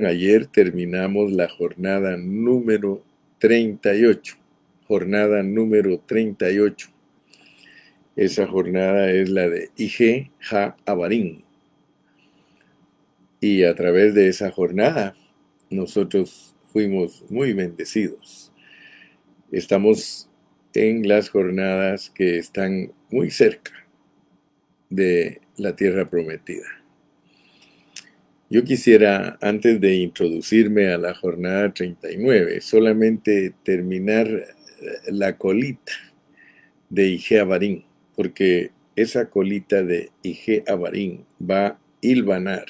Ayer terminamos la jornada número 38, jornada número 38. Esa jornada es la de Ige Ha Abarín. Y a través de esa jornada nosotros fuimos muy bendecidos. Estamos en las jornadas que están muy cerca de la tierra prometida. Yo quisiera, antes de introducirme a la jornada 39, solamente terminar eh, la colita de Ige Avarín, porque esa colita de Ige Avarín va a hilvanar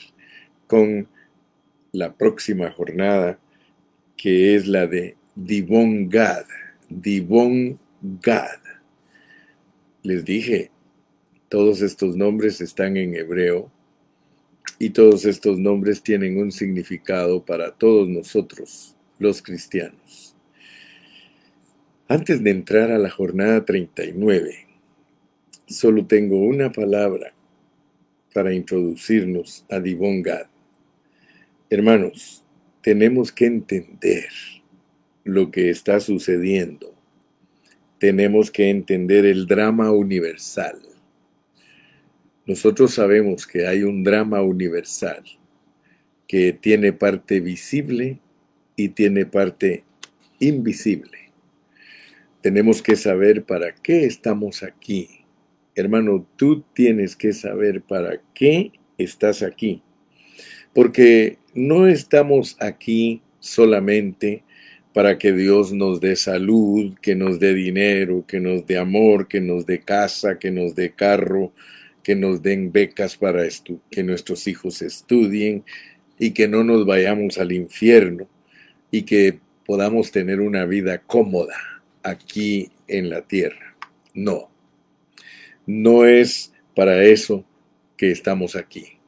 con la próxima jornada, que es la de Divon Gad. Divon Gad. Les dije, todos estos nombres están en hebreo y todos estos nombres tienen un significado para todos nosotros, los cristianos. Antes de entrar a la jornada 39, solo tengo una palabra para introducirnos a Divon Gad. Hermanos, tenemos que entender lo que está sucediendo. Tenemos que entender el drama universal nosotros sabemos que hay un drama universal que tiene parte visible y tiene parte invisible. Tenemos que saber para qué estamos aquí. Hermano, tú tienes que saber para qué estás aquí. Porque no estamos aquí solamente para que Dios nos dé salud, que nos dé dinero, que nos dé amor, que nos dé casa, que nos dé carro, que nos den becas para que nuestros hijos estudien y que no nos vayamos al infierno y que podamos tener una vida cómoda aquí en la tierra. No, no es para eso que estamos aquí.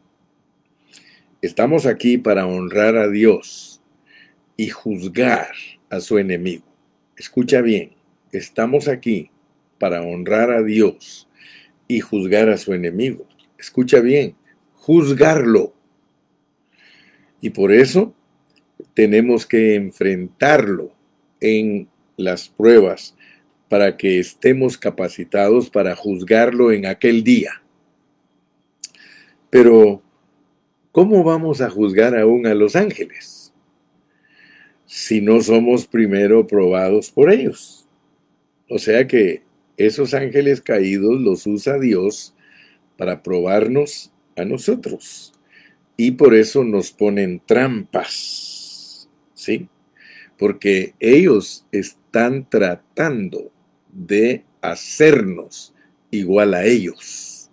Estamos aquí para honrar a Dios y juzgar a su enemigo. Escucha bien, estamos aquí para honrar a Dios y juzgar a su enemigo. Escucha bien, juzgarlo. Y por eso tenemos que enfrentarlo en las pruebas para que estemos capacitados para juzgarlo en aquel día. Pero, ¿cómo vamos a juzgar aún a los ángeles si no somos primero probados por ellos? O sea que esos ángeles caídos los usa Dios para probarnos a nosotros. Y por eso nos ponen trampas. ¿Sí? Porque ellos están tratando de hacernos igual a ellos.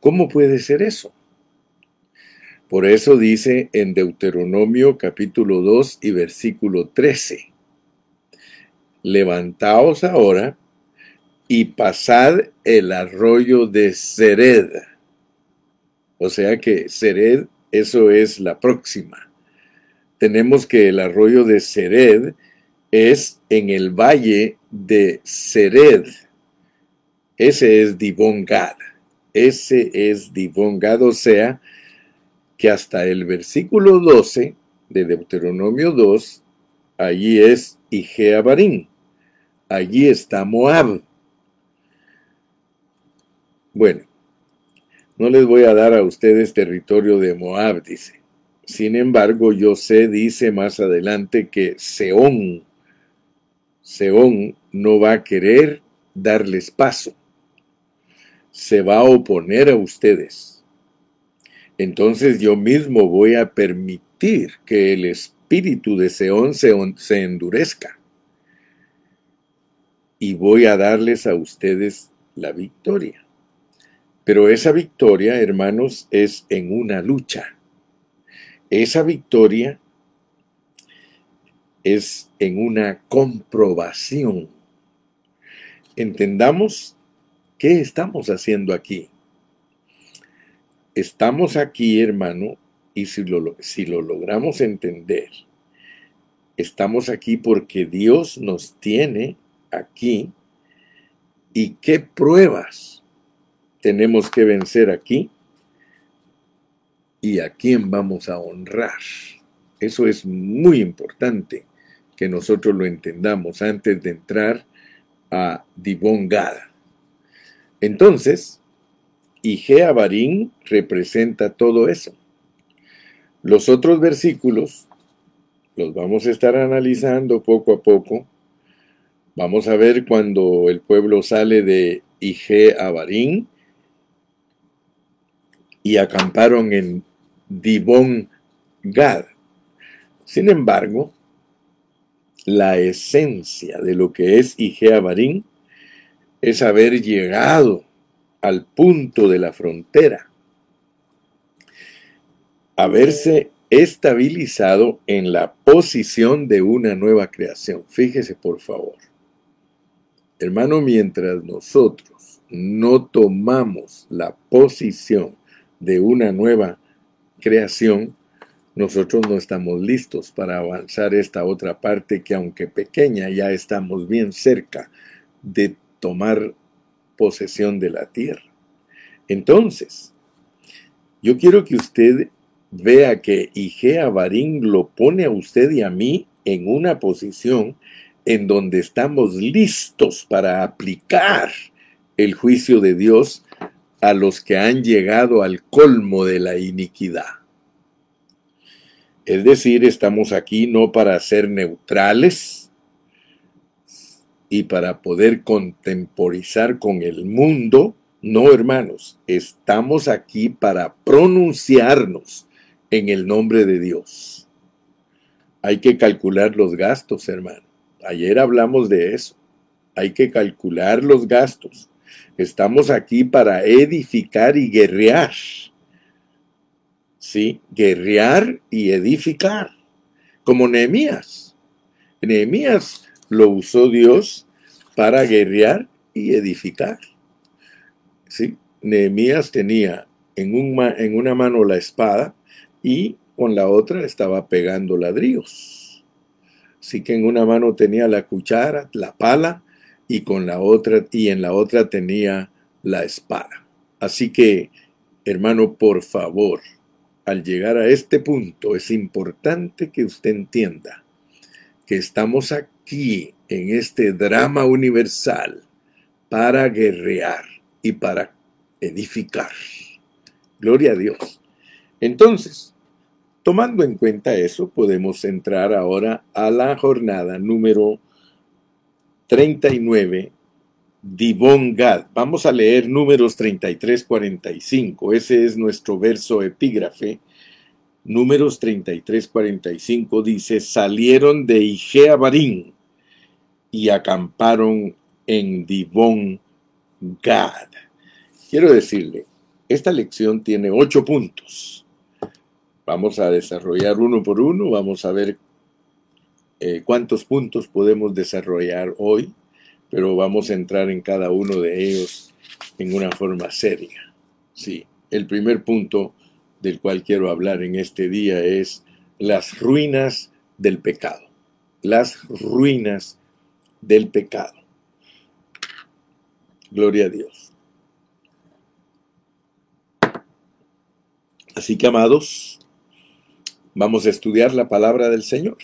¿Cómo puede ser eso? Por eso dice en Deuteronomio capítulo 2 y versículo 13 levantaos ahora y pasad el arroyo de Sered. O sea que Sered, eso es la próxima. Tenemos que el arroyo de Sered es en el valle de Sered. Ese es Divongad. Ese es Divongad, o sea, que hasta el versículo 12 de Deuteronomio 2, allí es Ijeabarín allí está Moab. Bueno, no les voy a dar a ustedes territorio de Moab, dice. Sin embargo, yo sé, dice más adelante, que Seón, Seón no va a querer darles paso. Se va a oponer a ustedes. Entonces yo mismo voy a permitir que el espíritu de Seón se, se endurezca y voy a darles a ustedes la victoria. Pero esa victoria, hermanos, es en una lucha. Esa victoria es en una comprobación. Entendamos qué estamos haciendo aquí. Estamos aquí, hermano, y si lo, logramos entender, estamos aquí porque Dios nos tiene aquí y qué pruebas tenemos que vencer aquí. y a quién vamos a honrar. Eso es muy importante que nosotros lo entendamos antes de entrar a Dibon Gad. Entonces, Barín representa todo eso. Los otros versículos los vamos a estar analizando poco a poco. Vamos a ver cuando el pueblo sale de Ige Abarín y acamparon en Dibón Gad. Sin embargo, la esencia de lo que es Ige Abarín es haber llegado al punto de la frontera, haberse estabilizado en la posición de una nueva creación. Fíjese por favor. Hermano, mientras nosotros no tomamos la posición de una nueva creación, nosotros no estamos listos para avanzar esta otra parte que aunque pequeña ya estamos bien cerca de tomar posesión de la tierra. Entonces, yo quiero que usted vea que Igea Barín lo pone a usted y a mí en una posición en donde estamos listos para aplicar el juicio de Dios a los que han llegado al colmo de la iniquidad. Es decir, estamos aquí no para ser neutrales y para poder contemporizar con el mundo. No, hermanos, estamos aquí para pronunciarnos en el nombre de Dios. Hay que calcular los gastos, hermano. Ayer hablamos de eso. Hay que calcular los gastos. Estamos aquí para edificar y guerrear. ¿Sí? Guerrear y edificar. Como Nehemías. Nehemías lo usó Dios para guerrear y edificar. ¿Sí? Nehemías tenía en, un, en una mano la espada y con la otra estaba pegando ladrillos. Así que en una mano tenía la cuchara, la pala, y con la otra, y en la otra tenía la espada. Así que, hermano, por favor, al llegar a este punto es importante que usted entienda que estamos aquí en este drama universal para guerrear y para edificar. Gloria a Dios. Entonces, Tomando en cuenta eso, podemos entrar ahora a la jornada número 39, Divon Gad. Vamos a leer números 33, 45. Ese es nuestro verso epígrafe. Números 33, 45 dice, salieron de Ijeabarín y acamparon en Divon Gad. Quiero decirle, esta lección tiene ocho puntos Vamos a desarrollar uno por uno, vamos a ver eh, cuántos puntos podemos desarrollar hoy, pero vamos a entrar en cada uno de ellos en una forma seria. Sí, el primer punto del cual quiero hablar en este día es las ruinas del pecado. Las ruinas del pecado. Gloria a Dios. Así que, amados, Vamos a estudiar la palabra del Señor.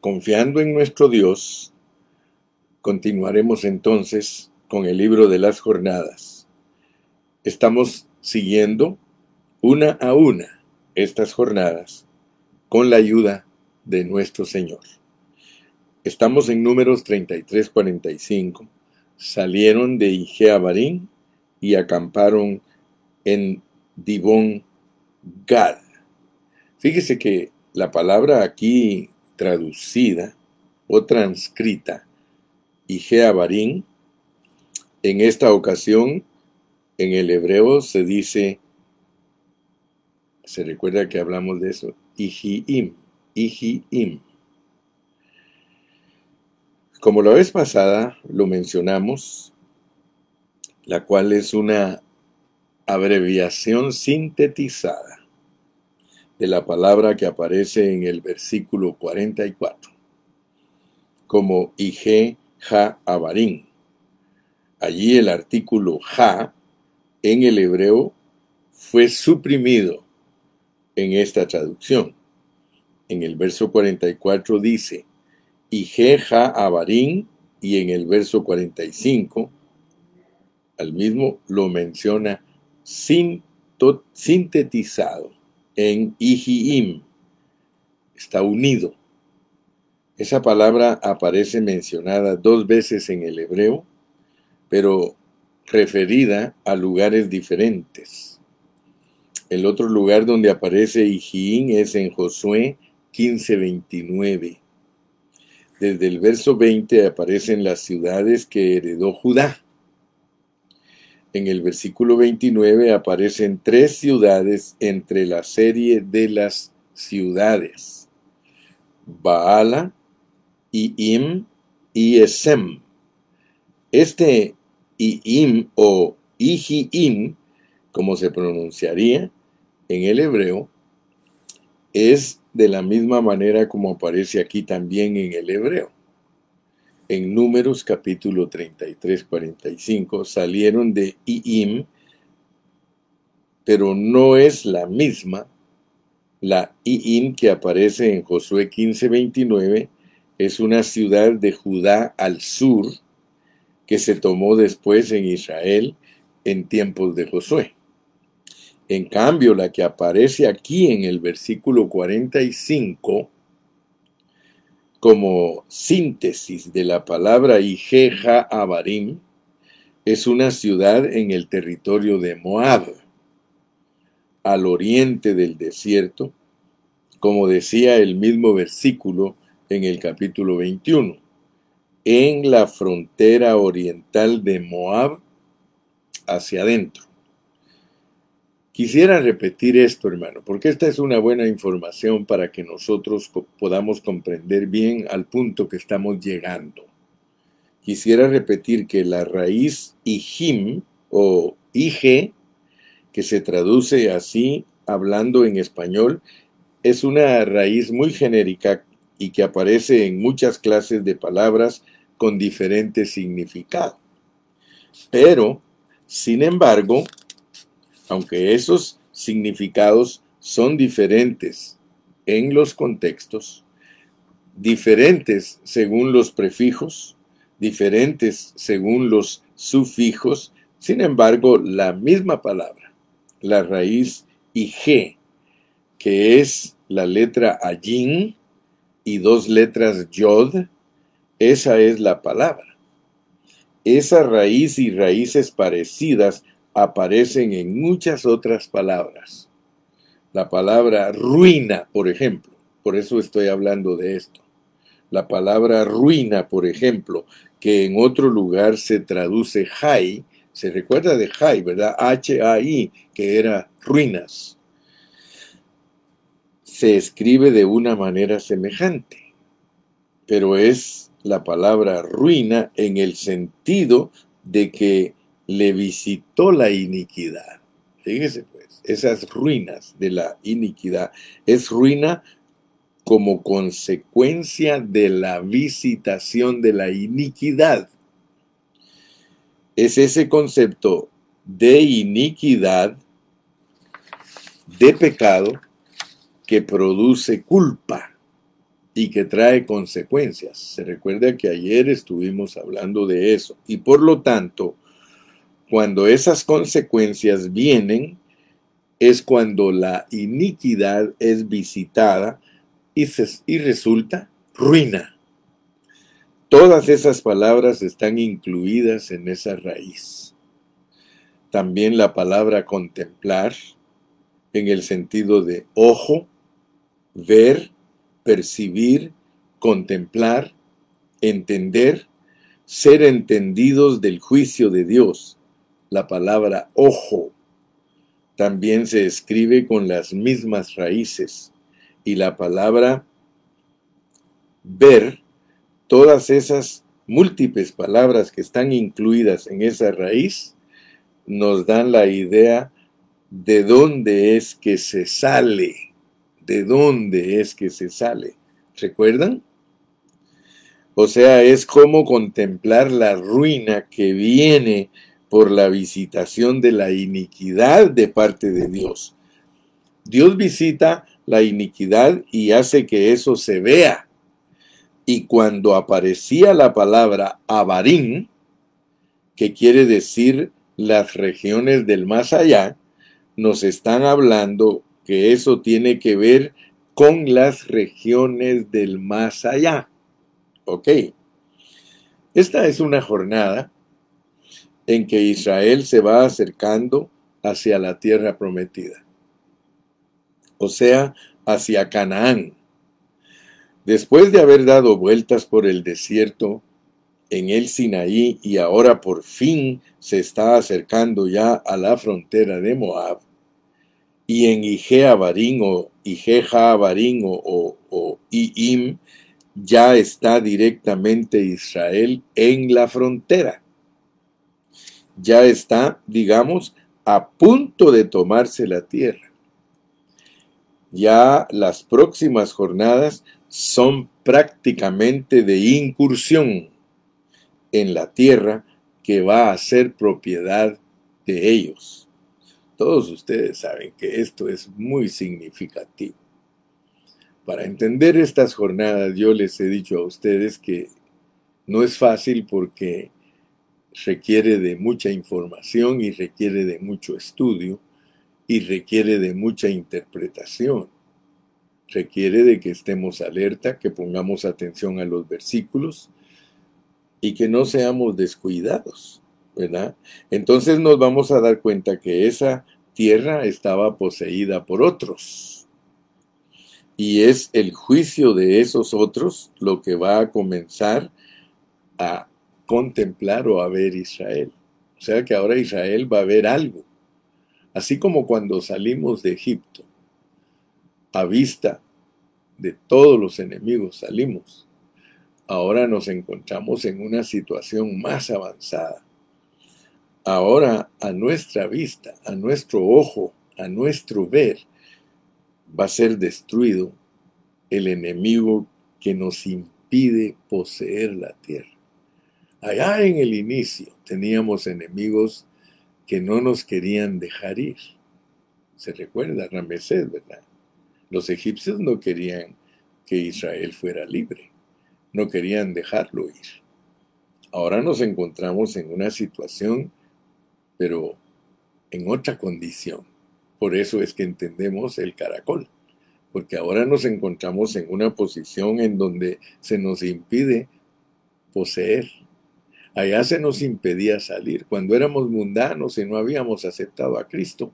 Confiando en nuestro Dios, continuaremos entonces con el libro de las jornadas. Estamos siguiendo una a una estas jornadas con la ayuda de nuestro Señor. Estamos en números 33-45. Salieron de Ijeabarín y acamparon en Dibón Gad. Fíjese que la palabra aquí traducida o transcrita, Ijeabarín, en esta ocasión en el hebreo se dice, se recuerda que hablamos de eso, Ijiim, Ijiim. Como la vez pasada lo mencionamos, la cual es una abreviación sintetizada de la palabra que aparece en el versículo 44, como Ige Ja Abarín. Allí el artículo Ja en el hebreo fue suprimido en esta traducción. En el verso 44 dice, y Jeja Abarín, y en el verso 45, al mismo lo menciona sintetizado en Ijiim. Está unido. Esa palabra aparece mencionada dos veces en el hebreo, pero referida a lugares diferentes. El otro lugar donde aparece Ijiim es en Josué 15:29. Desde el verso 20 aparecen las ciudades que heredó Judá. En el versículo 29 aparecen tres ciudades entre la serie de las ciudades. Baala, Iim y Esem. Este Iim o Ijiim, como se pronunciaría en el hebreo, es de la misma manera como aparece aquí también en el hebreo. En Números capítulo 33, 45 salieron de Iim, pero no es la misma. La Iim que aparece en Josué 15, 29 es una ciudad de Judá al sur que se tomó después en Israel en tiempos de Josué. En cambio, la que aparece aquí en el versículo 45 como síntesis de la palabra Ijeja Abarim es una ciudad en el territorio de Moab, al oriente del desierto, como decía el mismo versículo en el capítulo 21, en la frontera oriental de Moab hacia adentro. Quisiera repetir esto, hermano, porque esta es una buena información para que nosotros podamos comprender bien al punto que estamos llegando. Quisiera repetir que la raíz ijim o ige, que se traduce así hablando en español, es una raíz muy genérica y que aparece en muchas clases de palabras con diferentes significados. Pero, sin embargo, aunque esos significados son diferentes en los contextos, diferentes según los prefijos, diferentes según los sufijos, sin embargo, la misma palabra, la raíz IG, que es la letra Ayin y dos letras Yod, esa es la palabra. Esa raíz y raíces parecidas aparecen en muchas otras palabras. La palabra ruina, por ejemplo, por eso estoy hablando de esto. La palabra ruina, por ejemplo, que en otro lugar se traduce Jai, se recuerda de Jai, ¿verdad? H-A-I, que era ruinas. Se escribe de una manera semejante, pero es la palabra ruina en el sentido de que le visitó la iniquidad. Fíjese pues, esas ruinas de la iniquidad es ruina como consecuencia de la visitación de la iniquidad. Es ese concepto de iniquidad, de pecado, que produce culpa y que trae consecuencias. Se recuerda que ayer estuvimos hablando de eso. Y por lo tanto, cuando esas consecuencias vienen, es cuando la iniquidad es visitada y, y resulta ruina. Todas esas palabras están incluidas en esa raíz. También la palabra contemplar, en el sentido de ojo, ver, percibir, contemplar, entender, ser entendidos del juicio de Dios la palabra ojo también se escribe con las mismas raíces y la palabra ver, todas esas múltiples palabras que están incluidas en esa raíz, nos dan la idea de dónde es que se sale, de dónde es que se sale. ¿Recuerdan? O sea, es como contemplar la ruina que viene por la visitación de la iniquidad de parte de Dios. Dios visita la iniquidad y hace que eso se vea. Y cuando aparecía la palabra Abarín, que quiere decir las regiones del más allá, nos están hablando que eso tiene que ver con las regiones del más allá. Ok. Esta es una jornada en que Israel se va acercando hacia la tierra prometida, o sea, hacia Canaán. Después de haber dado vueltas por el desierto en el Sinaí y ahora por fin se está acercando ya a la frontera de Moab, y en o Ijejabarín o, o, o Iim ya está directamente Israel en la frontera. Ya está, digamos, a punto de tomarse la tierra. Ya las próximas jornadas son prácticamente de incursión en la tierra que va a ser propiedad de ellos. Todos ustedes saben que esto es muy significativo. Para entender estas jornadas yo les he dicho a ustedes que no es fácil porque requiere de mucha información y requiere de mucho estudio y requiere de mucha interpretación. Requiere de que estemos alerta, que pongamos atención a los versículos y que no seamos descuidados, ¿verdad? Entonces nos vamos a dar cuenta que esa tierra estaba poseída por otros y es el juicio de esos otros lo que va a comenzar a contemplar o a ver Israel. O sea que ahora Israel va a ver algo. Así como cuando salimos de Egipto, a vista de todos los enemigos salimos. Ahora nos encontramos en una situación más avanzada. Ahora a nuestra vista, a nuestro ojo, a nuestro ver, va a ser destruido el enemigo que nos impide poseer la tierra. Allá en el inicio teníamos enemigos que no nos querían dejar ir. Se recuerda Ramesés, ¿verdad? Los egipcios no querían que Israel fuera libre, no querían dejarlo ir. Ahora nos encontramos en una situación, pero en otra condición. Por eso es que entendemos el caracol, porque ahora nos encontramos en una posición en donde se nos impide poseer. Allá se nos impedía salir. Cuando éramos mundanos y no habíamos aceptado a Cristo,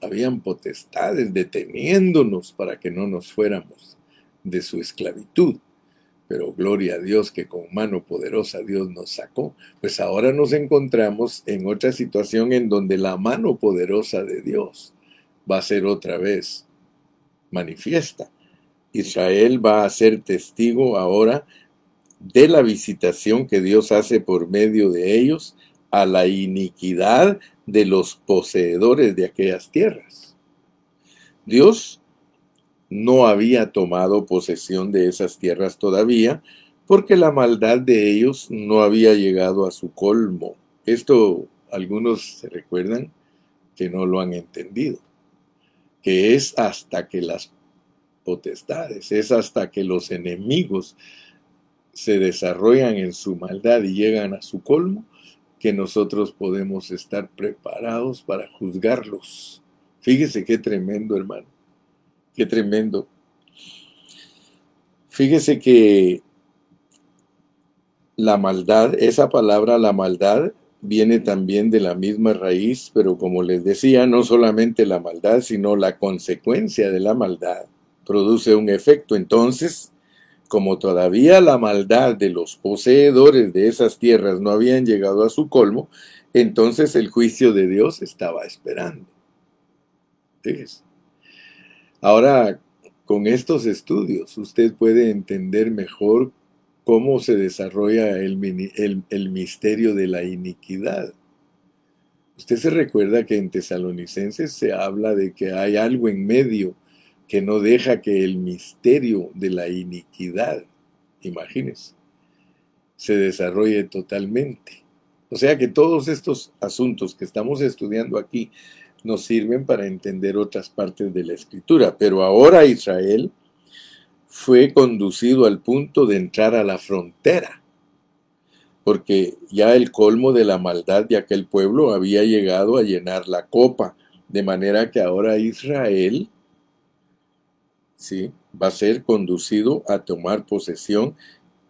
habían potestades deteniéndonos para que no nos fuéramos de su esclavitud. Pero gloria a Dios que con mano poderosa Dios nos sacó. Pues ahora nos encontramos en otra situación en donde la mano poderosa de Dios va a ser otra vez manifiesta. Israel va a ser testigo ahora de la visitación que Dios hace por medio de ellos a la iniquidad de los poseedores de aquellas tierras. Dios no había tomado posesión de esas tierras todavía, porque la maldad de ellos no había llegado a su colmo. Esto algunos se recuerdan que no lo han entendido, que es hasta que las potestades, es hasta que los enemigos se desarrollan en su maldad y llegan a su colmo, que nosotros podemos estar preparados para juzgarlos. Fíjese qué tremendo, hermano. Qué tremendo. Fíjese que la maldad, esa palabra la maldad, viene también de la misma raíz, pero como les decía, no solamente la maldad, sino la consecuencia de la maldad produce un efecto. Entonces, como todavía la maldad de los poseedores de esas tierras no habían llegado a su colmo, entonces el juicio de Dios estaba esperando. Ahora, con estos estudios, usted puede entender mejor cómo se desarrolla el, misterio de la iniquidad. Usted se recuerda que en Tesalonicenses se habla de que hay algo en medio que no deja que el misterio de la iniquidad, imagínese, se desarrolle totalmente. O sea que todos estos asuntos que estamos estudiando aquí nos sirven para entender otras partes de la escritura. Pero ahora Israel fue conducido al punto de entrar a la frontera, porque ya el colmo de la maldad de aquel pueblo había llegado a llenar la copa, de manera que ahora Israel ¿sí? va a ser conducido a tomar posesión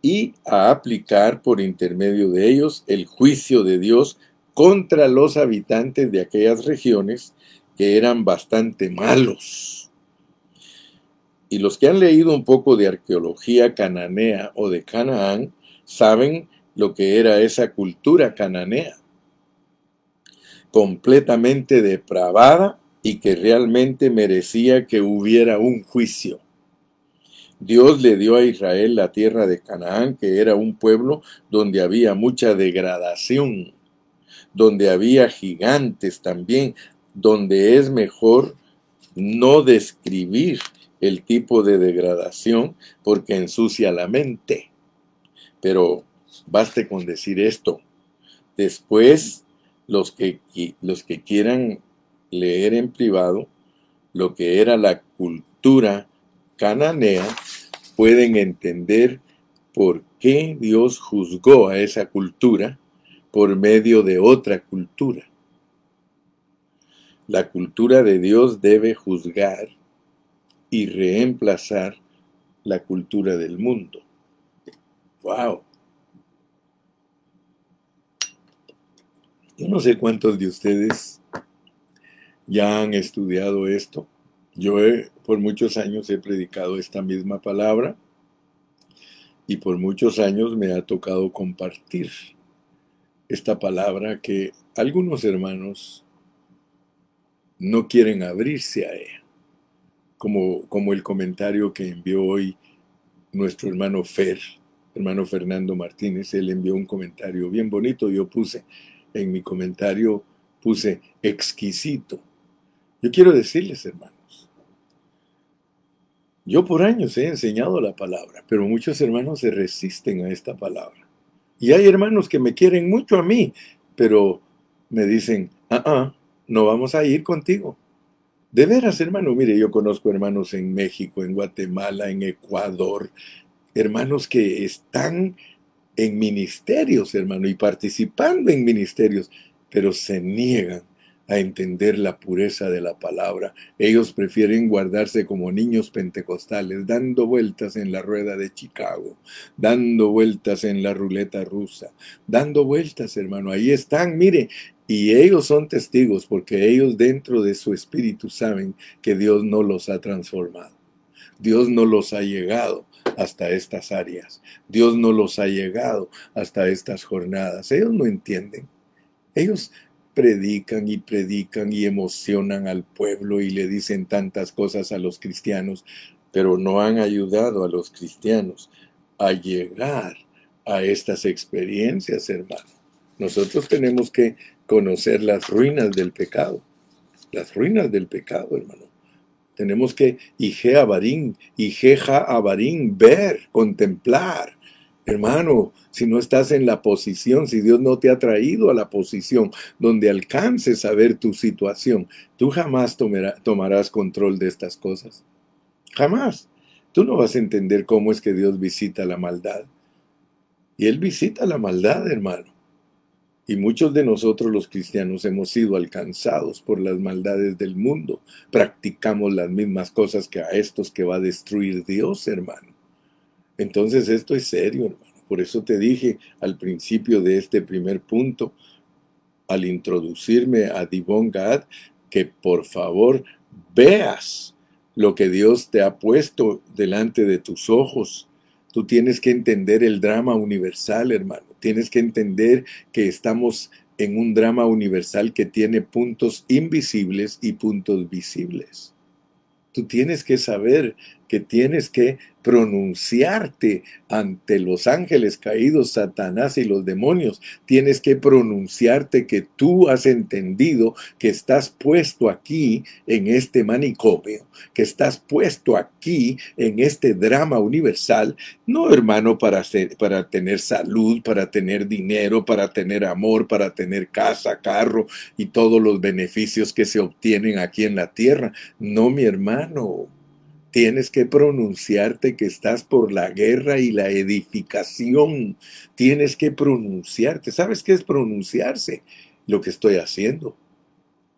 y a aplicar por intermedio de ellos el juicio de Dios contra los habitantes de aquellas regiones que eran bastante malos. Y los que han leído un poco de arqueología cananea o de Canaán saben lo que era esa cultura cananea, completamente depravada y que realmente merecía que hubiera un juicio. Dios le dio a Israel la tierra de Canaán, que era un pueblo donde había mucha degradación, donde había gigantes también, donde es mejor no describir el tipo de degradación porque ensucia la mente. Pero baste con decir esto. Después, los que, los que quieran leer en privado lo que era la cultura cananea, pueden entender por qué Dios juzgó a esa cultura por medio de otra cultura. La cultura de Dios debe juzgar y reemplazar la cultura del mundo. ¡Wow! Yo no sé cuántos de ustedes ya han estudiado esto. Yo por muchos años he predicado esta misma palabra y por muchos años me ha tocado compartir esta palabra que algunos hermanos no quieren abrirse a ella, como, como el comentario que envió hoy nuestro hermano Fer, hermano Fernando Martínez, él envió un comentario bien bonito, yo puse en mi comentario, puse exquisito. Yo quiero decirles, hermanos, yo por años he enseñado la palabra, pero muchos hermanos se resisten a esta palabra. Y hay hermanos que me quieren mucho a mí, pero me dicen, ah, ah, no vamos a ir contigo. De veras, hermano, mire, yo conozco hermanos en México, en Guatemala, en Ecuador, hermanos que están en ministerios, hermano, y participando en ministerios, pero se niegan a entender la pureza de la palabra. Ellos prefieren guardarse como niños pentecostales, dando vueltas en la rueda de Chicago, dando vueltas en la ruleta rusa, dando vueltas, hermano. Ahí están, mire, y ellos son testigos porque ellos dentro de su espíritu saben que Dios no los ha transformado. Dios no los ha llegado hasta estas áreas. Dios no los ha llegado hasta estas jornadas. Ellos no entienden. Ellos predican y predican y emocionan al pueblo y le dicen tantas cosas a los cristianos, pero no han ayudado a los cristianos a llegar a estas experiencias, hermano. Nosotros tenemos que conocer las ruinas del pecado, las ruinas del pecado, hermano. Tenemos que, Ije ver, contemplar, Hermano, si no estás en la posición, si Dios no te ha traído a la posición donde alcances a ver tu situación, tú jamás tomarás control de estas cosas. Jamás. Tú no vas a entender cómo es que Dios visita la maldad. Y Él visita la maldad, hermano. Y muchos de nosotros los cristianos hemos sido alcanzados por las maldades del mundo. Practicamos las mismas cosas que a estos que va a destruir Dios, hermano. Entonces esto es serio, hermano. Por eso te dije al principio de este primer punto, al introducirme a Divon Gad, que por favor veas lo que Dios te ha puesto delante de tus ojos. Tú tienes que entender el drama universal, hermano. Tienes que entender que estamos en un drama universal que tiene puntos invisibles y puntos visibles. Tú tienes que saber que tienes que pronunciarte ante los ángeles caídos, Satanás y los demonios. Tienes que pronunciarte que tú has entendido que estás puesto aquí en este manicomio, que estás puesto aquí en este drama universal, no hermano para, para tener salud, para tener dinero, para tener amor, para tener casa, carro y todos los beneficios que se obtienen aquí en la tierra. No, mi hermano. Tienes que pronunciarte que estás por la guerra y la edificación. Tienes que pronunciarte. ¿Sabes qué es pronunciarse? Lo que estoy haciendo.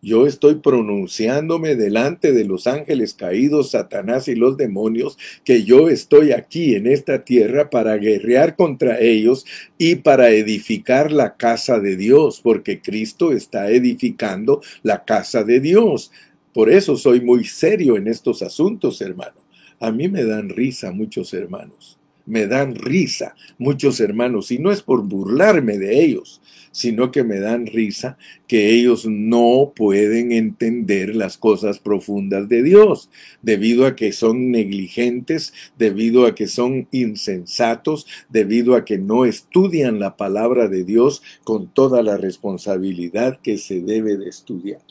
Yo estoy pronunciándome delante de los ángeles caídos, Satanás y los demonios, que yo estoy aquí en esta tierra para guerrear contra ellos y para edificar la casa de Dios, porque Cristo está edificando la casa de Dios. Por eso soy muy serio en estos asuntos, hermano. A mí me dan risa muchos hermanos. Me dan risa muchos hermanos. Y no es por burlarme de ellos, sino que me dan risa que ellos no pueden entender las cosas profundas de Dios, debido a que son negligentes, debido a que son insensatos, debido a que no estudian la palabra de Dios con toda la responsabilidad que se debe de estudiar.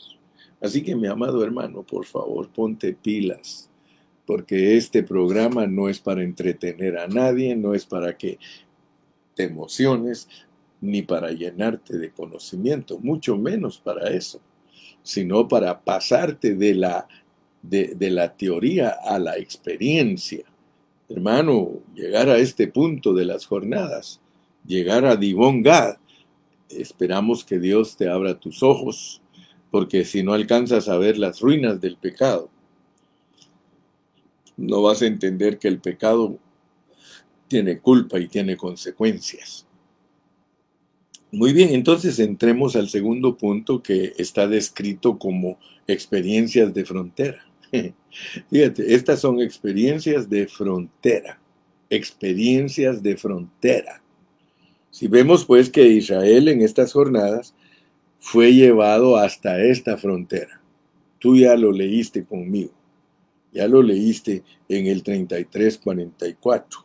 Así que mi amado hermano, por favor, ponte pilas, porque este programa no es para entretener a nadie, no es para que te emociones, ni para llenarte de conocimiento, mucho menos para eso, sino para pasarte de la, de, la teoría a la experiencia. Hermano, llegar a este punto de las jornadas, llegar a Divon Gad, esperamos que Dios te abra tus ojos porque si no alcanzas a ver las ruinas del pecado, no vas a entender que el pecado tiene culpa y tiene consecuencias. Muy bien, entonces entremos al segundo punto que está descrito como experiencias de frontera. Fíjate, estas son experiencias de frontera, experiencias de frontera. Si vemos pues que Israel en estas jornadas fue llevado hasta esta frontera. Tú ya lo leíste conmigo. Ya lo leíste en el 3344.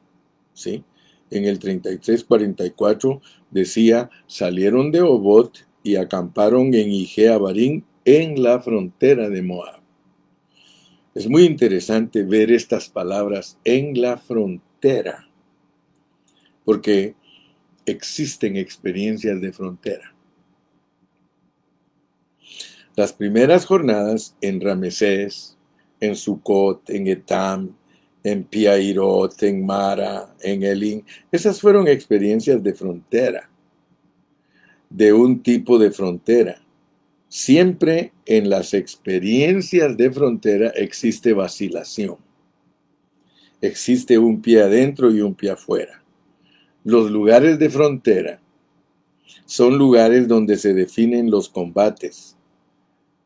¿Sí? En el 3344 decía, salieron de Obot y acamparon en Barín en la frontera de Moab. Es muy interesante ver estas palabras en la frontera, porque existen experiencias de frontera. Las primeras jornadas en Ramesés, en Sucot, en Etam, en Piairot, en Mara, en Elín, esas fueron experiencias de frontera, de un tipo de frontera. Siempre en las experiencias de frontera existe vacilación. Existe un pie adentro y un pie afuera. Los lugares de frontera son lugares donde se definen los combates,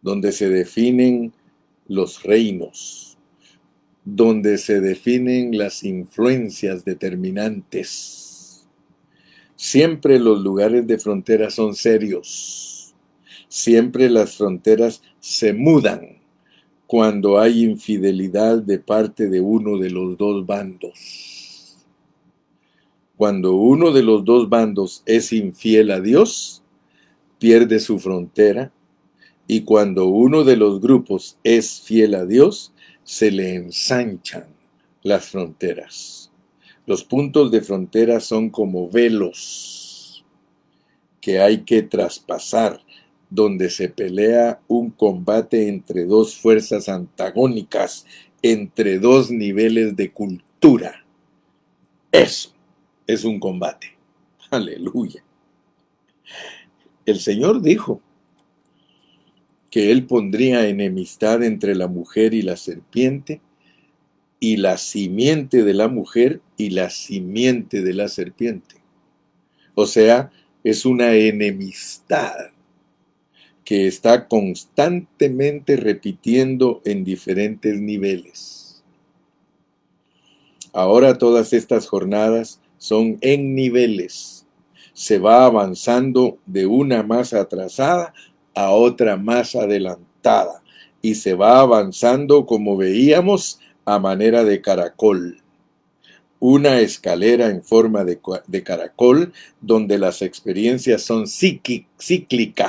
donde se definen los reinos, donde se definen las influencias determinantes. Siempre los lugares de frontera son serios. Siempre las fronteras se mudan cuando hay infidelidad de parte de uno de los dos bandos. Cuando uno de los dos bandos es infiel a Dios, pierde su frontera y cuando uno de los grupos es fiel a Dios, se le ensanchan las fronteras. Los puntos de frontera son como velos que hay que traspasar, donde se pelea un combate entre dos fuerzas antagónicas, entre dos niveles de cultura. Eso es un combate. Aleluya. El Señor dijo, que él pondría enemistad entre la mujer y la serpiente, y la simiente de la mujer y la simiente de la serpiente. O sea, es una enemistad que está constantemente repitiendo en diferentes niveles. Ahora todas estas jornadas son en niveles. Se va avanzando de una más atrasada a otra más adelantada y se va avanzando, como veíamos, a manera de caracol. Una escalera en forma de, caracol donde las experiencias son cíclicas.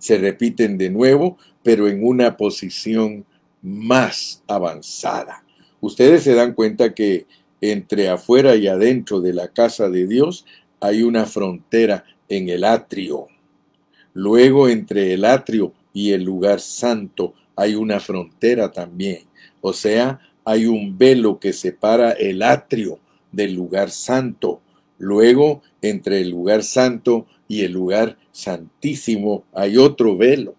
Se repiten de nuevo, pero en una posición más avanzada. Ustedes se dan cuenta que entre afuera y adentro de la casa de Dios hay una frontera en el atrio. Luego entre el atrio y el lugar santo hay una frontera también. O sea, hay un velo que separa el atrio del lugar santo. Luego, entre el lugar santo y el lugar santísimo hay otro velo.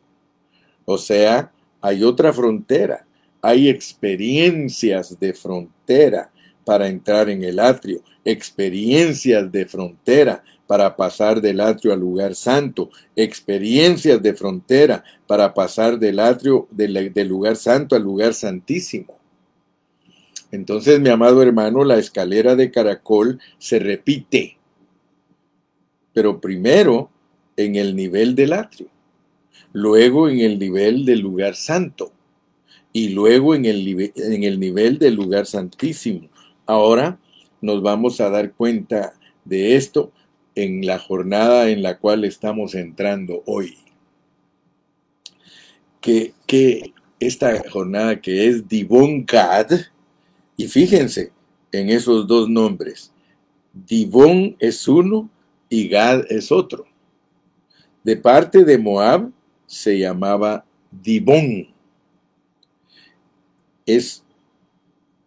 O sea, hay otra frontera. Hay experiencias de frontera para entrar en el atrio, experiencias de frontera para pasar del atrio al lugar santo, experiencias de frontera para pasar del atrio, del, lugar santo al lugar santísimo. Entonces, mi amado hermano, la escalera de caracol se repite, pero primero en el nivel del atrio, luego en el nivel del lugar santo y luego en el, en el nivel del lugar santísimo. Ahora nos vamos a dar cuenta de esto en la jornada en la cual estamos entrando hoy. Que, que esta jornada que es Divon Gad, y fíjense en esos dos nombres, Divon es uno y Gad es otro. De parte de Moab se llamaba Dibón. Es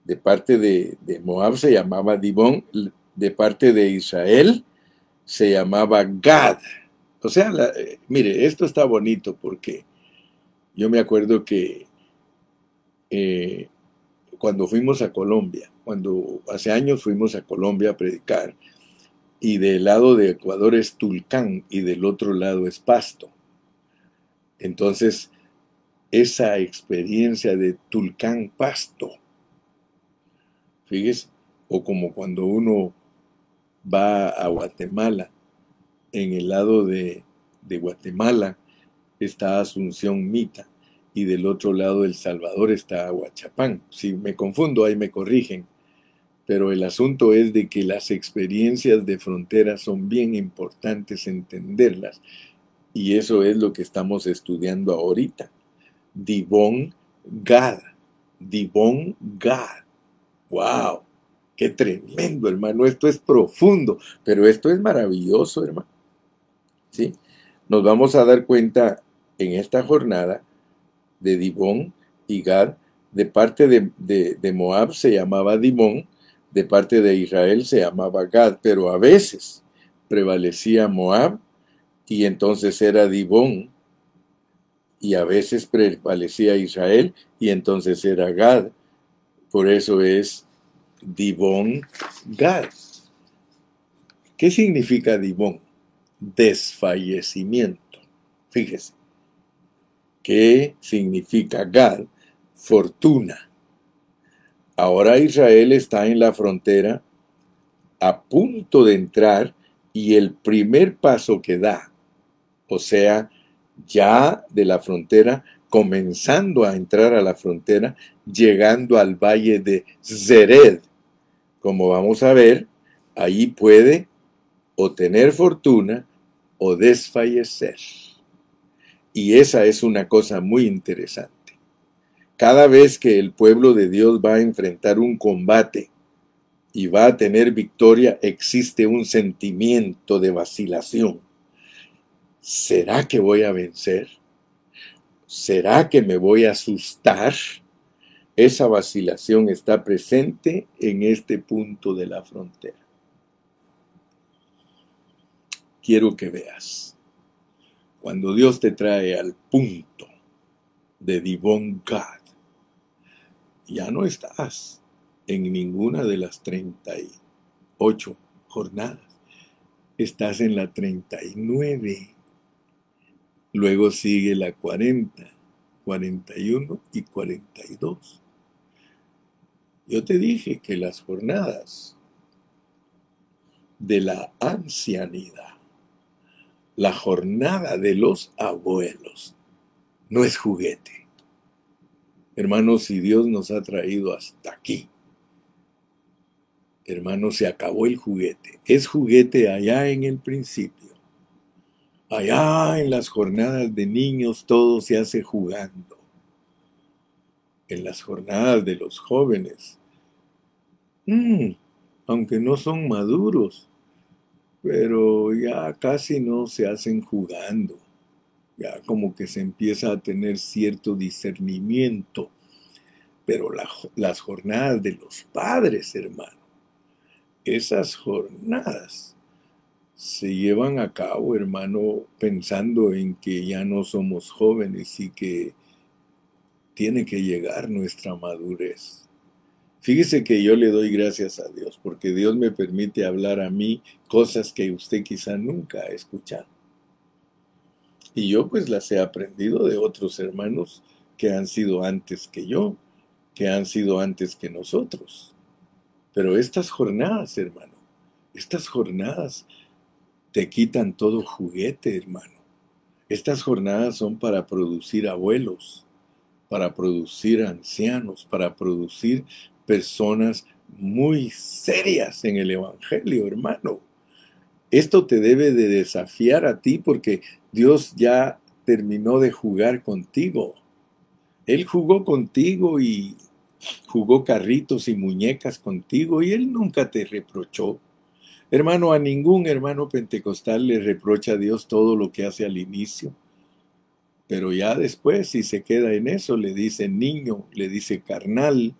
de parte de, Moab se llamaba Dibón, de parte de Israel se llamaba Gad. O sea, eh, mire, esto está bonito porque yo me acuerdo que eh, cuando fuimos a Colombia, cuando hace años fuimos a Colombia a predicar, y del lado de Ecuador es Tulcán y del otro lado es Pasto. Entonces, esa experiencia de Tulcán Pasto Fíjese, o como cuando uno va a Guatemala, en el lado de, Guatemala está Asunción Mita y del otro lado El Salvador está Aguachapán. Si me confundo, ahí me corrigen. Pero el asunto es de que las experiencias de frontera son bien importantes entenderlas. Y eso es lo que estamos estudiando ahorita. Divon Gad. Divon Gad. ¡Wow! ¡Qué tremendo, hermano! Esto es profundo, pero esto es maravilloso, hermano. ¿Sí? Nos vamos a dar cuenta en esta jornada de Dibón y Gad, de parte de, Moab se llamaba Dibón, de parte de Israel se llamaba Gad, pero a veces prevalecía Moab y entonces era Dibón, y a veces prevalecía Israel y entonces era Gad. Por eso es Dibón Gad. ¿Qué significa Dibón? Desfallecimiento. Fíjese. ¿Qué significa Gad? Fortuna. Ahora Israel está en la frontera a punto de entrar y el primer paso que da, o sea, ya de la frontera, comenzando a entrar a la frontera, llegando al valle de Zered. Como vamos a ver, ahí puede o tener fortuna o desfallecer. Y esa es una cosa muy interesante. Cada vez que el pueblo de Dios va a enfrentar un combate y va a tener victoria, existe un sentimiento de vacilación. ¿Será que voy a vencer? ¿Será que me voy a asustar? Esa vacilación está presente en este punto de la frontera. Quiero que veas. Cuando Dios te trae al punto de Divon God, ya no estás en ninguna de las 38 jornadas. Estás en la 39 Luego sigue la 40, 41 y 42. Yo te dije que las jornadas de la ancianidad, la jornada de los abuelos, no es juguete. Hermanos, si Dios nos ha traído hasta aquí, hermanos, se acabó el juguete. Es juguete allá en el principio. Allá en las jornadas de niños todo se hace jugando. En las jornadas de los jóvenes, mm, aunque no son maduros, pero ya casi no se hacen jugando. Ya como que se empieza a tener cierto discernimiento. Pero las jornadas de los padres, hermano, esas jornadas se llevan a cabo, hermano, pensando en que ya no somos jóvenes y que tiene que llegar nuestra madurez. Fíjese que yo le doy gracias a Dios porque Dios me permite hablar a mí cosas que usted quizá nunca ha escuchado. Y yo pues las he aprendido de otros hermanos que han sido antes que yo, que han sido antes que nosotros. Pero estas jornadas, hermano, estas jornadas te quitan todo juguete, hermano. Estas jornadas son para producir abuelos, para producir ancianos, para producir personas muy serias en el Evangelio, hermano. Esto te debe de desafiar a ti porque Dios ya terminó de jugar contigo. Él jugó contigo y jugó carritos y muñecas contigo y Él nunca te reprochó. Hermano, a ningún hermano pentecostal le reprocha a Dios todo lo que hace al inicio. Pero ya después, si se queda en eso, le dice niño, le dice carnal,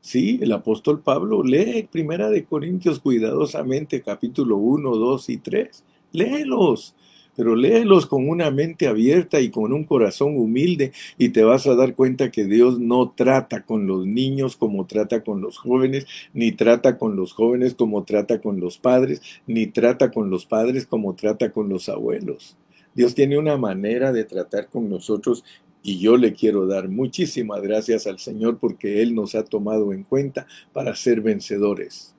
Sí, el apóstol Pablo lee Primera de Corintios cuidadosamente, capítulo 1, 2 y 3. Léelos, pero léelos con una mente abierta y con un corazón humilde y te vas a dar cuenta que Dios no trata con los niños como trata con los jóvenes, ni trata con los jóvenes como trata con los padres, ni trata con los padres como trata con los abuelos. Dios tiene una manera de tratar con nosotros y yo le quiero dar muchísimas gracias al Señor porque Él nos ha tomado en cuenta para ser vencedores.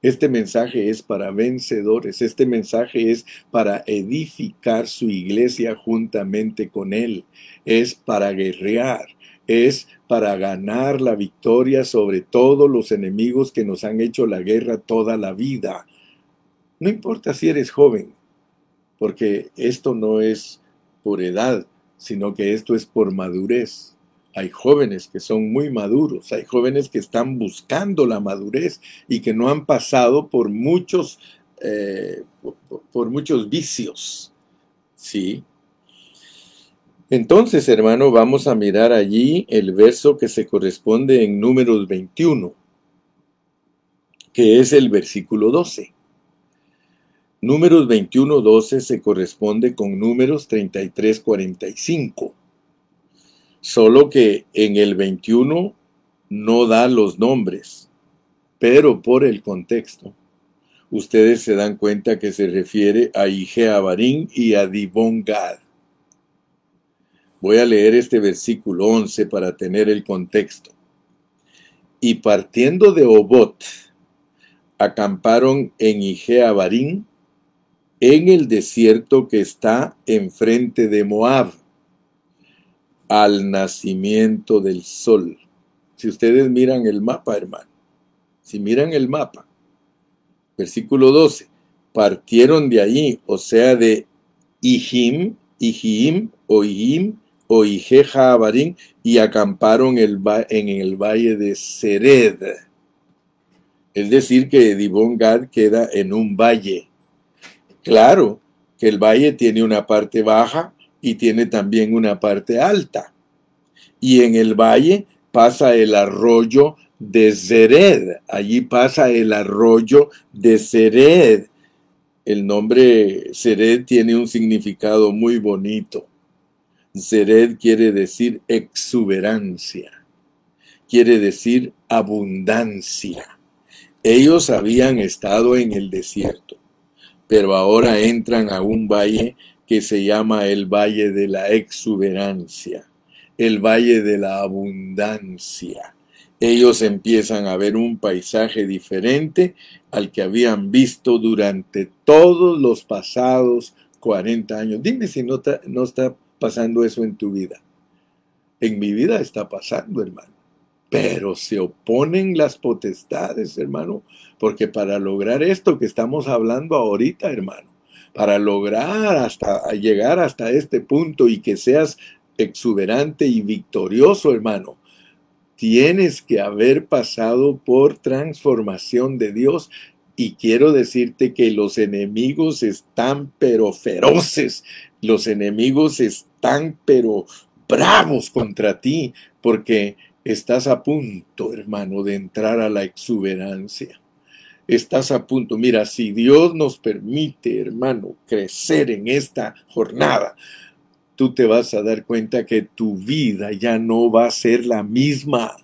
Este mensaje es para vencedores, este mensaje es para edificar su iglesia juntamente con Él, es para guerrear, es para ganar la victoria sobre todos los enemigos que nos han hecho la guerra toda la vida. No importa si eres joven, porque esto no es por edad, sino que esto es por madurez. Hay jóvenes que son muy maduros, hay jóvenes que están buscando la madurez y que no han pasado por muchos, eh, muchos vicios. ¿Sí? Entonces, hermano, vamos a mirar allí el verso que se corresponde en números 21, que es el versículo 12. Números 21.12 se corresponde con números 33.45. Solo que en el 21 no da los nombres, pero por el contexto, ustedes se dan cuenta que se refiere a Ijeabarín y a Dibón. Voy a leer este versículo 11 para tener el contexto. Y partiendo de Obot, acamparon en Ijeabarín en el desierto que está enfrente de Moab, al nacimiento del sol. Si ustedes miran el mapa, hermano, si miran el mapa, versículo 12, partieron de allí, o sea, de Ijim, Ijim, o Ijim, o y acamparon en el valle de Sered. Es decir, que Dibón Gad queda en un valle Claro que el valle tiene una parte baja y tiene también una parte alta. Y en el valle pasa el arroyo de Zered. Allí pasa el arroyo de Zered. El nombre Zered tiene un significado muy bonito. Zered quiere decir exuberancia, quiere decir abundancia. Ellos habían estado en el desierto pero ahora entran a un valle que se llama el Valle de la Exuberancia, el Valle de la Abundancia. Ellos empiezan a ver un paisaje diferente al que habían visto durante todos los pasados 40 años. Dime si no no está pasando eso en tu vida. en mi vida está pasando, hermano. Pero se oponen las potestades, hermano, porque para lograr esto que estamos hablando ahorita, hermano, para lograr hasta llegar hasta este punto y que seas exuberante y victorioso, hermano, tienes que haber pasado por transformación de Dios. Y quiero decirte que los enemigos están pero feroces, los enemigos están pero bravos contra ti, porque estás a punto, hermano, de entrar a la exuberancia. Estás a punto. Mira, si Dios nos permite, hermano, crecer en esta jornada, tú te vas a dar cuenta que tu vida ya no va a ser la misma.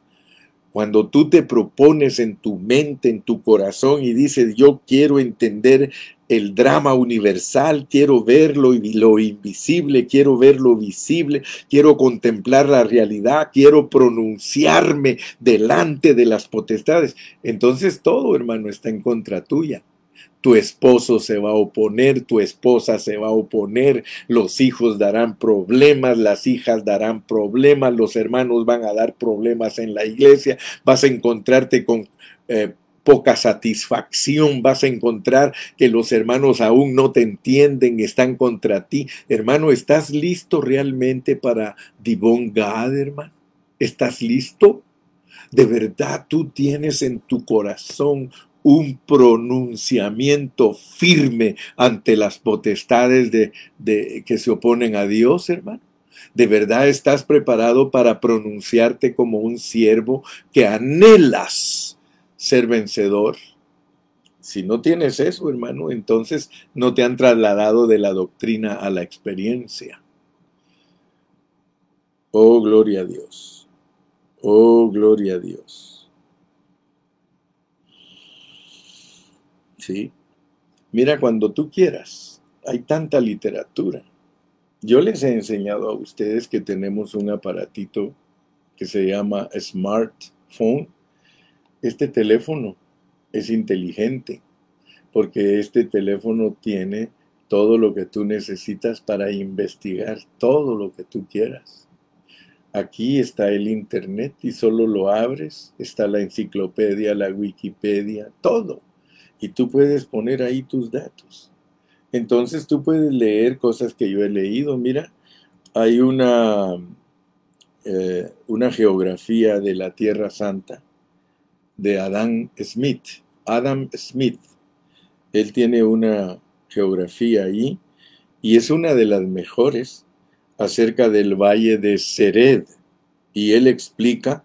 Cuando tú te propones en tu mente, en tu corazón y dices, yo quiero entender el drama universal, quiero ver lo, lo, invisible, quiero ver lo visible, quiero contemplar la realidad, quiero pronunciarme delante de las potestades. Entonces todo, hermano, está en contra tuya tu esposo se va a oponer, tu esposa se va a oponer, los hijos darán problemas, las hijas darán problemas, los hermanos van a dar problemas en la iglesia, vas a encontrarte con... Eh, poca satisfacción, vas a encontrar que los hermanos aún no te entienden, están contra ti. Hermano, ¿estás listo realmente para Divon God, hermano? ¿Estás listo? De verdad tú tienes en tu corazón un pronunciamiento firme ante las potestades de, que se oponen a Dios, hermano? ¿De verdad estás preparado para pronunciarte como un siervo que anhelas ser vencedor? Si no tienes eso, hermano, entonces no te han trasladado de la doctrina a la experiencia. Oh, gloria a Dios. Oh, gloria a Dios. ¿Sí? Mira, cuando tú quieras, hay tanta literatura. Yo les he enseñado a ustedes que tenemos un aparatito que se llama smartphone. Este teléfono es inteligente porque este teléfono tiene todo lo que tú necesitas para investigar todo lo que tú quieras. Aquí está el Internet y solo lo abres, está la enciclopedia, la Wikipedia, todo y tú puedes poner ahí tus datos. Entonces tú puedes leer cosas que yo he leído. Mira, hay una, eh, una geografía de la Tierra Santa de Adam Smith. Adam Smith. Él tiene una geografía ahí y es una de las mejores acerca del valle de Sered. Y él explica,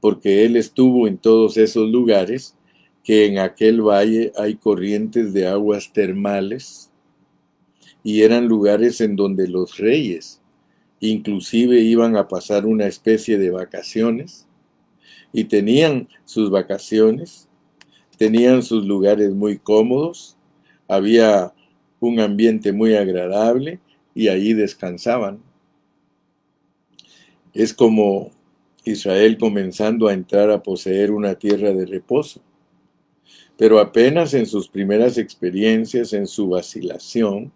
porque él estuvo en todos esos lugares, que en aquel valle hay corrientes de aguas termales y eran lugares en donde los reyes inclusive iban a pasar una especie de vacaciones y tenían sus vacaciones, tenían sus lugares muy cómodos, había un ambiente muy agradable y ahí descansaban. Es como Israel comenzando a entrar a poseer una tierra de reposo pero apenas en sus primeras experiencias, en su vacilación,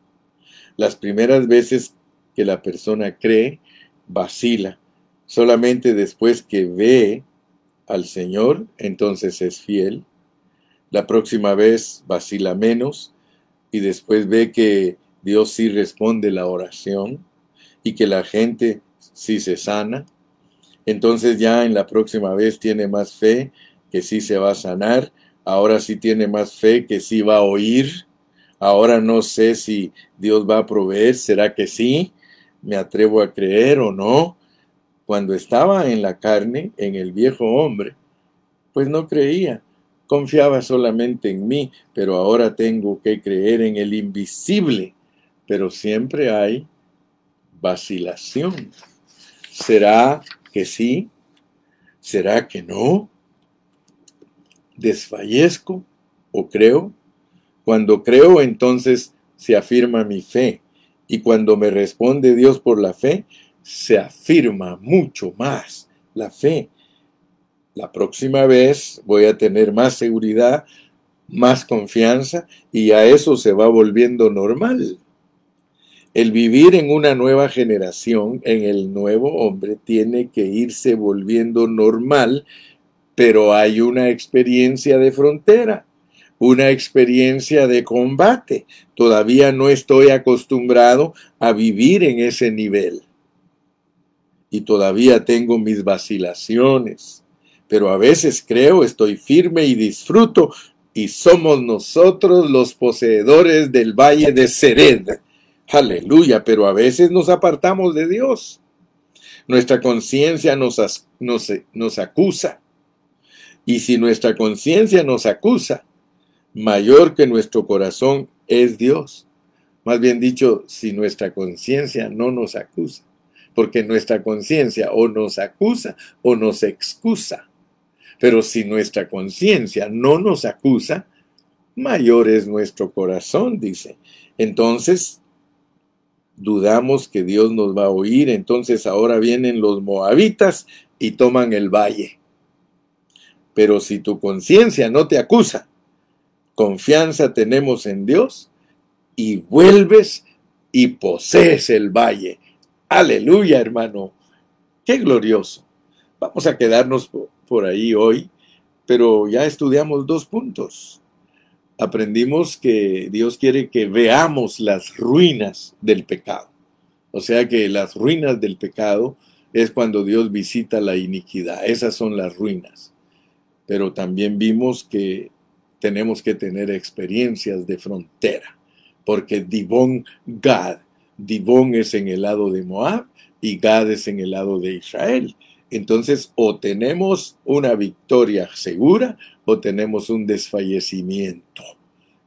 las primeras veces que la persona cree, vacila. Solamente después que ve al Señor, entonces es fiel. La próxima vez vacila menos y después ve que Dios sí responde la oración y que la gente sí se sana. Entonces ya en la próxima vez tiene más fe que sí se va a sanar ahora sí tiene más fe que sí va a oír, ahora no sé si Dios va a proveer, ¿será que sí? ¿Me atrevo a creer o no? Cuando estaba en la carne, en el viejo hombre, pues no creía, confiaba solamente en mí, pero ahora tengo que creer en el invisible, pero siempre hay vacilación. ¿Será que sí? ¿Será que no? Desfallezco o creo. Cuando creo, entonces se afirma mi fe. Y cuando me responde Dios por la fe, se afirma mucho más la fe. La próxima vez voy a tener más seguridad, más confianza y a eso se va volviendo normal. El vivir en una nueva generación, en el nuevo hombre, tiene que irse volviendo normal, pero hay una experiencia de frontera, una experiencia de combate. Todavía no estoy acostumbrado a vivir en ese nivel. Y todavía tengo mis vacilaciones. Pero a veces creo, estoy firme y disfruto, y somos nosotros los poseedores del valle de Sered Aleluya, pero a veces nos apartamos de Dios. Nuestra conciencia nos, nos, nos acusa. Y si nuestra conciencia nos acusa, mayor que nuestro corazón es Dios. Más bien dicho, si nuestra conciencia no nos acusa, porque nuestra conciencia o nos acusa o nos excusa. Pero si nuestra conciencia no nos acusa, mayor es nuestro corazón, dice. Entonces, dudamos que Dios nos va a oír, entonces ahora vienen los moabitas y toman el valle. Pero si tu conciencia no te acusa, confianza tenemos en Dios y vuelves y posees el valle. Aleluya, hermano. Qué glorioso. Vamos a quedarnos por ahí hoy, pero ya estudiamos dos puntos aprendimos que Dios quiere que veamos las ruinas del pecado. O sea que las ruinas del pecado es cuando Dios visita la iniquidad. Esas son las ruinas. Pero también vimos que tenemos que tener experiencias de frontera. Porque Dibón Gad, Dibón es en el lado de Moab y Gad es en el lado de Israel. Entonces, o tenemos una victoria segura o tenemos un desfallecimiento.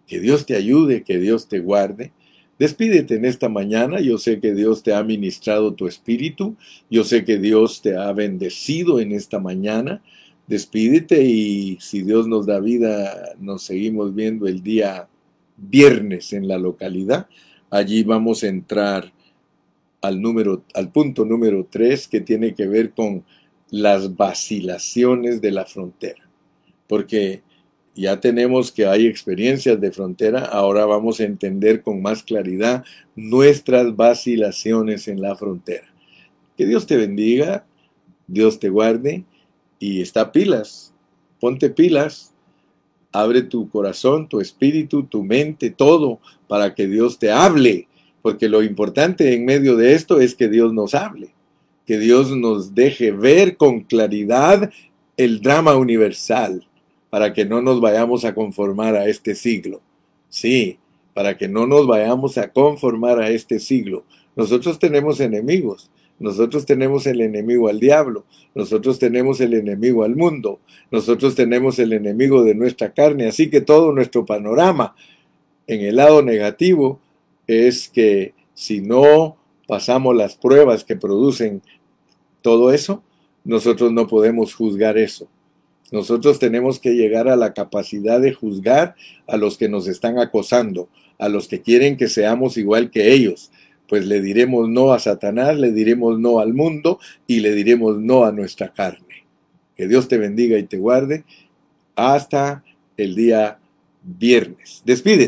Que Dios te ayude, que Dios te guarde. Despídete en esta mañana. Yo sé que Dios te ha ministrado tu espíritu. Yo sé que Dios te ha bendecido en esta mañana. Despídete y si Dios nos da vida, nos seguimos viendo el día viernes en la localidad. Allí vamos a entrar al, número, al punto número 3 que tiene que ver con las vacilaciones de la frontera. Porque ya tenemos que hay experiencias de frontera, ahora vamos a entender con más claridad nuestras vacilaciones en la frontera. Que Dios te bendiga, Dios te guarde y está pilas, ponte pilas, abre tu corazón, tu espíritu, tu mente, todo para que Dios te hable porque lo importante en medio de esto es que Dios nos hable, que Dios nos deje ver con claridad el drama universal, para que no nos vayamos a conformar a este siglo. Sí, para que no nos vayamos a conformar a este siglo. Nosotros tenemos enemigos, nosotros tenemos el enemigo al diablo, nosotros tenemos el enemigo al mundo, nosotros tenemos el enemigo de nuestra carne, así que todo nuestro panorama en el lado negativo es que si no pasamos las pruebas que producen todo eso, nosotros no podemos juzgar eso. Nosotros tenemos que llegar a la capacidad de juzgar a los que nos están acosando, a los que quieren que seamos igual que ellos. Pues le diremos no a Satanás, le diremos no al mundo y le diremos no a nuestra carne. Que Dios te bendiga y te guarde hasta el día viernes. Despídete.